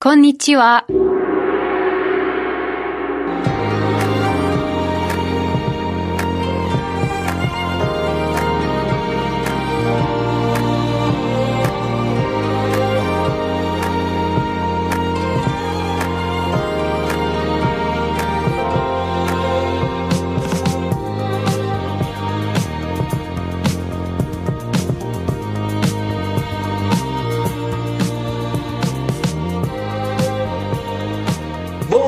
こんにちは。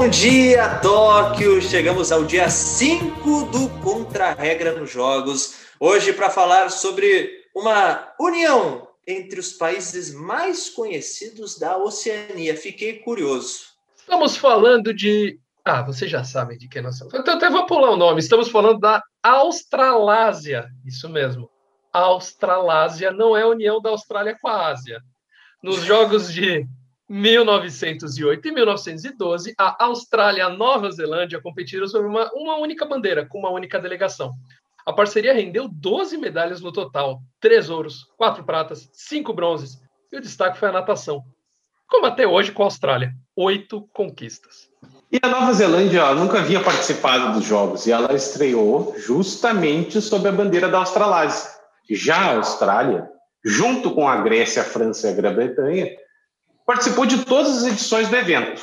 Bom dia, Tóquio! Chegamos ao dia 5 do Contra-Regra nos Jogos. Hoje, para falar sobre uma união entre os países mais conhecidos da Oceania. Fiquei curioso. Estamos falando de. Ah, vocês já sabem de quem nós estamos. Então, até vou pular o nome. Estamos falando da Australásia. Isso mesmo. Australásia não é a união da Austrália com a Ásia. Nos jogos de 1908 e 1912, a Austrália e a Nova Zelândia competiram sobre uma, uma única bandeira, com uma única delegação. A parceria rendeu 12 medalhas no total: três ouros, quatro pratas, cinco bronzes, e o destaque foi a natação. Como até hoje com a Austrália, oito conquistas. E a Nova Zelândia nunca havia participado dos Jogos e ela estreou justamente sob a bandeira da Australásia. Já a Austrália, junto com a Grécia, a França e a Grã-Bretanha, participou de todas as edições do evento.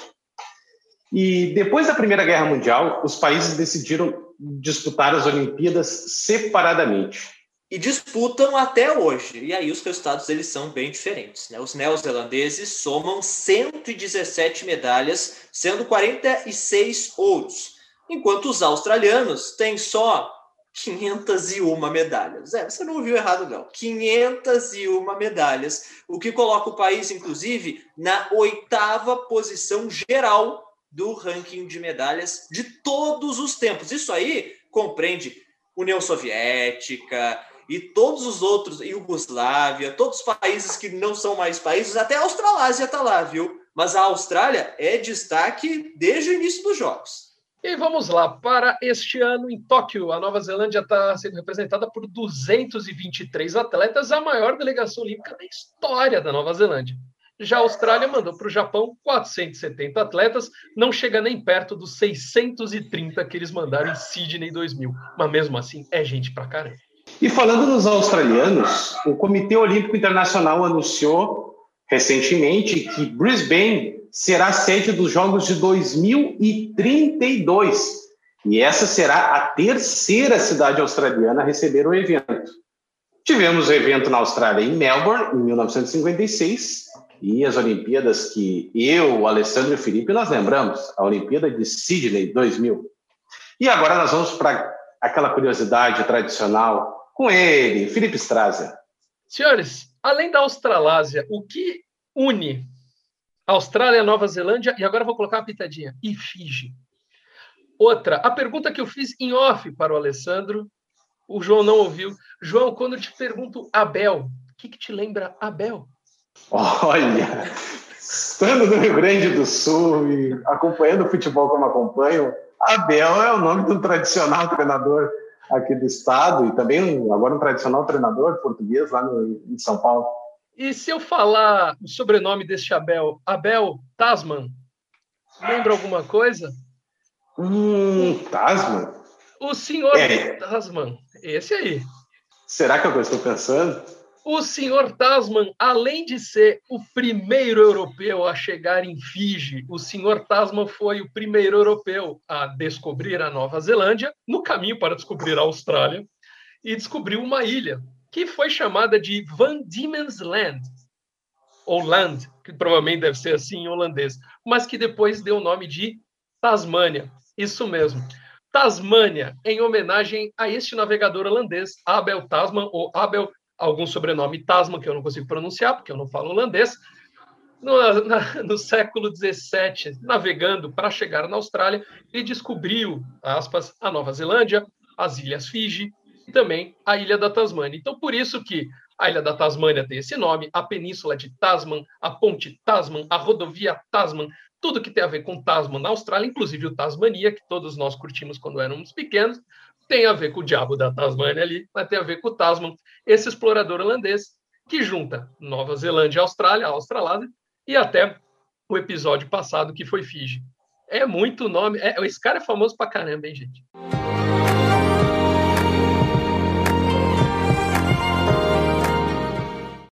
E depois da Primeira Guerra Mundial, os países decidiram disputar as Olimpíadas separadamente. E disputam até hoje. E aí os resultados eles são bem diferentes. Né? Os neozelandeses somam 117 medalhas, sendo 46 ouros. Enquanto os australianos têm só 501 medalhas. É, você não ouviu errado, não. 501 medalhas, o que coloca o país, inclusive, na oitava posição geral do ranking de medalhas de todos os tempos. Isso aí compreende União Soviética e todos os outros, Iugoslávia, todos os países que não são mais países, até a Australásia está lá, viu? Mas a Austrália é destaque desde o início dos Jogos. E vamos lá, para este ano em Tóquio, a Nova Zelândia está sendo representada por 223 atletas, a maior delegação olímpica da história da Nova Zelândia. Já a Austrália mandou para o Japão 470 atletas, não chega nem perto dos 630 que eles mandaram em Sydney 2000. Mas mesmo assim, é gente pra caramba. E falando nos australianos, o Comitê Olímpico Internacional anunciou recentemente que Brisbane será sede dos Jogos de 2032. E essa será a terceira cidade australiana a receber o evento. Tivemos o evento na Austrália em Melbourne, em 1956, e as Olimpíadas que eu, Alessandro e Felipe nós lembramos, a Olimpíada de Sydney 2000. E agora nós vamos para aquela curiosidade tradicional com ele, Felipe Strazer. Senhores, além da Australásia, o que une Austrália, Nova Zelândia e agora vou colocar uma pitadinha, e Fiji? Outra, a pergunta que eu fiz em off para o Alessandro, o João não ouviu. João, quando eu te pergunto Abel, o que, que te lembra Abel? Olha, estando no Rio Grande do Sul e acompanhando o futebol como acompanho, Abel é o nome de um tradicional treinador aqui do estado e também agora um tradicional treinador português lá no, em São Paulo. E se eu falar o sobrenome deste Abel, Abel Tasman, lembra alguma coisa? Hum, Tasman? O senhor É. Tasman, esse aí. Será que é o que eu estou pensando? O senhor Tasman, além de ser o primeiro europeu a chegar em Fiji, o senhor Tasman foi o primeiro europeu a descobrir a Nova Zelândia, no caminho para descobrir a Austrália, e descobriu uma ilha que foi chamada de Van Diemen's Land, ou Land, que provavelmente deve ser assim em holandês, mas que depois deu o nome de Tasmânia. Isso mesmo. Tasmânia, em homenagem a este navegador holandês, Abel Tasman, ou Abel, algum sobrenome Tasman, que eu não consigo pronunciar, porque eu não falo holandês, no, na- no século XVII, navegando para chegar na Austrália, ele descobriu, aspas, a Nova Zelândia, as Ilhas Fiji e também a Ilha da Tasmânia. Então, por isso que a Ilha da Tasmânia tem esse nome, a Península de Tasman, a Ponte Tasman, a Rodovia Tasman, tudo que tem a ver com Tasman na Austrália, inclusive o Tasmania, que todos nós curtimos quando éramos pequenos, tem a ver com o diabo da Tasmânia ali, mas tem a ver com o Tasman, esse explorador holandês que junta Nova Zelândia e Austrália, a Australásia, e até o episódio passado, que foi Fiji. É muito nome. É, esse cara é famoso pra caramba, hein, gente?